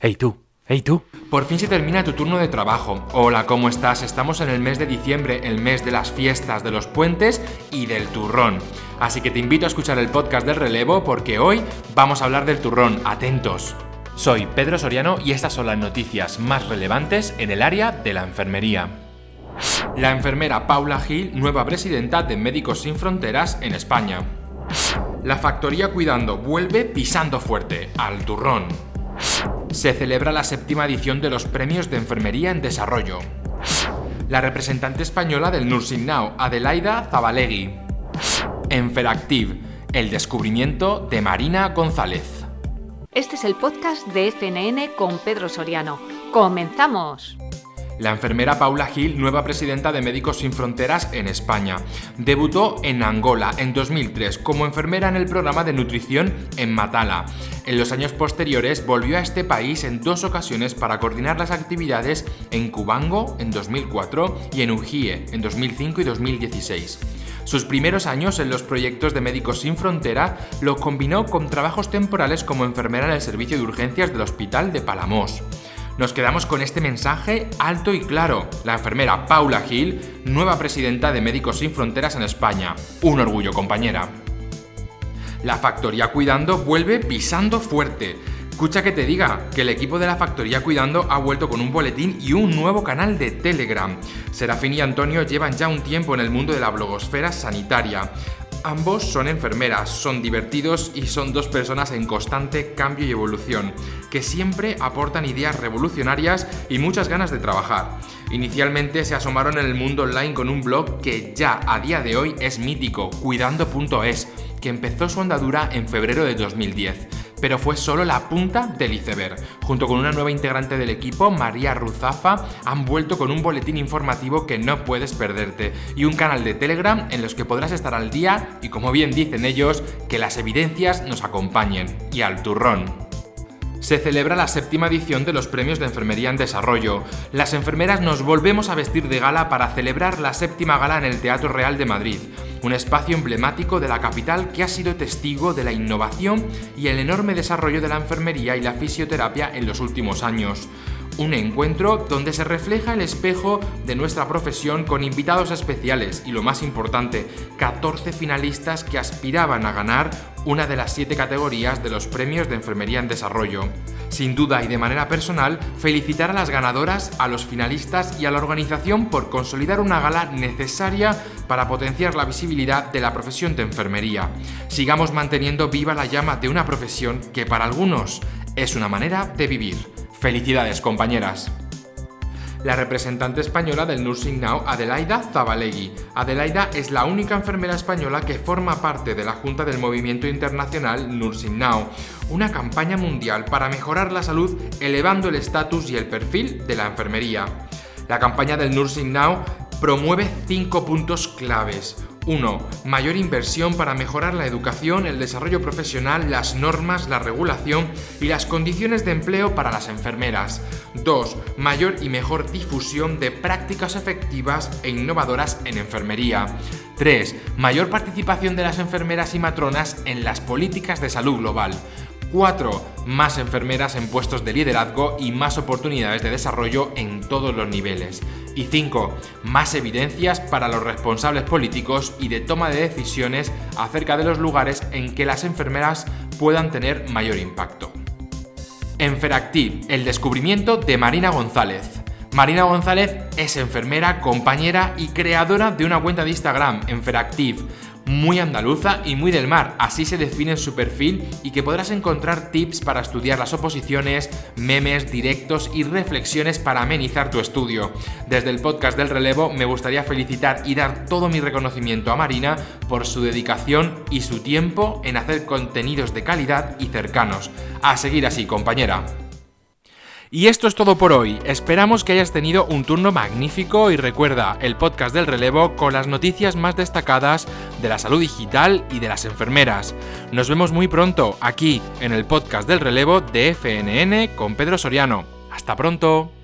Hey tú, hey tú. Por fin se termina tu turno de trabajo. Hola, ¿cómo estás? Estamos en el mes de diciembre, el mes de las fiestas, de los puentes y del turrón. Así que te invito a escuchar el podcast del relevo porque hoy vamos a hablar del turrón. Atentos. Soy Pedro Soriano y estas son las noticias más relevantes en el área de la enfermería. La enfermera Paula Gil, nueva presidenta de Médicos Sin Fronteras en España. La factoría Cuidando vuelve pisando fuerte al turrón se celebra la séptima edición de los Premios de Enfermería en Desarrollo. La representante española del Nursing Now, Adelaida Zabalegui. Enferactive, el descubrimiento de Marina González. Este es el podcast de FNN con Pedro Soriano. ¡Comenzamos! La enfermera Paula Gil, nueva presidenta de Médicos Sin Fronteras en España. Debutó en Angola en 2003 como enfermera en el programa de nutrición en Matala. En los años posteriores volvió a este país en dos ocasiones para coordinar las actividades en Cubango en 2004 y en Ugie en 2005 y 2016. Sus primeros años en los proyectos de Médicos Sin Frontera lo combinó con trabajos temporales como enfermera en el servicio de urgencias del Hospital de Palamos. Nos quedamos con este mensaje alto y claro. La enfermera Paula Gil, nueva presidenta de Médicos Sin Fronteras en España. Un orgullo, compañera. La Factoría Cuidando vuelve pisando fuerte. Escucha que te diga que el equipo de la Factoría Cuidando ha vuelto con un boletín y un nuevo canal de Telegram. Serafín y Antonio llevan ya un tiempo en el mundo de la blogosfera sanitaria. Ambos son enfermeras, son divertidos y son dos personas en constante cambio y evolución, que siempre aportan ideas revolucionarias y muchas ganas de trabajar. Inicialmente se asomaron en el mundo online con un blog que ya a día de hoy es mítico, cuidando.es, que empezó su andadura en febrero de 2010 pero fue solo la punta del iceberg. Junto con una nueva integrante del equipo, María Ruzafa, han vuelto con un boletín informativo que no puedes perderte y un canal de Telegram en los que podrás estar al día y, como bien dicen ellos, que las evidencias nos acompañen. Y al turrón se celebra la séptima edición de los Premios de Enfermería en Desarrollo. Las enfermeras nos volvemos a vestir de gala para celebrar la séptima gala en el Teatro Real de Madrid, un espacio emblemático de la capital que ha sido testigo de la innovación y el enorme desarrollo de la enfermería y la fisioterapia en los últimos años un encuentro donde se refleja el espejo de nuestra profesión con invitados especiales y lo más importante, 14 finalistas que aspiraban a ganar una de las siete categorías de los premios de Enfermería en Desarrollo. Sin duda y de manera personal, felicitar a las ganadoras, a los finalistas y a la organización por consolidar una gala necesaria para potenciar la visibilidad de la profesión de enfermería. Sigamos manteniendo viva la llama de una profesión que para algunos es una manera de vivir. Felicidades, compañeras. La representante española del Nursing Now, Adelaida Zabalegui. Adelaida es la única enfermera española que forma parte de la Junta del Movimiento Internacional Nursing Now, una campaña mundial para mejorar la salud elevando el estatus y el perfil de la enfermería. La campaña del Nursing Now promueve cinco puntos claves. 1. Mayor inversión para mejorar la educación, el desarrollo profesional, las normas, la regulación y las condiciones de empleo para las enfermeras. 2. Mayor y mejor difusión de prácticas efectivas e innovadoras en enfermería. 3. Mayor participación de las enfermeras y matronas en las políticas de salud global. 4. Más enfermeras en puestos de liderazgo y más oportunidades de desarrollo en todos los niveles. Y 5. Más evidencias para los responsables políticos y de toma de decisiones acerca de los lugares en que las enfermeras puedan tener mayor impacto. Enferactiv, el descubrimiento de Marina González. Marina González es enfermera, compañera y creadora de una cuenta de Instagram, Enferactiv muy andaluza y muy del mar, así se define su perfil y que podrás encontrar tips para estudiar las oposiciones, memes, directos y reflexiones para amenizar tu estudio. Desde el podcast del relevo me gustaría felicitar y dar todo mi reconocimiento a Marina por su dedicación y su tiempo en hacer contenidos de calidad y cercanos. A seguir así, compañera. Y esto es todo por hoy. Esperamos que hayas tenido un turno magnífico y recuerda el podcast del relevo con las noticias más destacadas de la salud digital y de las enfermeras. Nos vemos muy pronto aquí en el podcast del relevo de FNN con Pedro Soriano. Hasta pronto.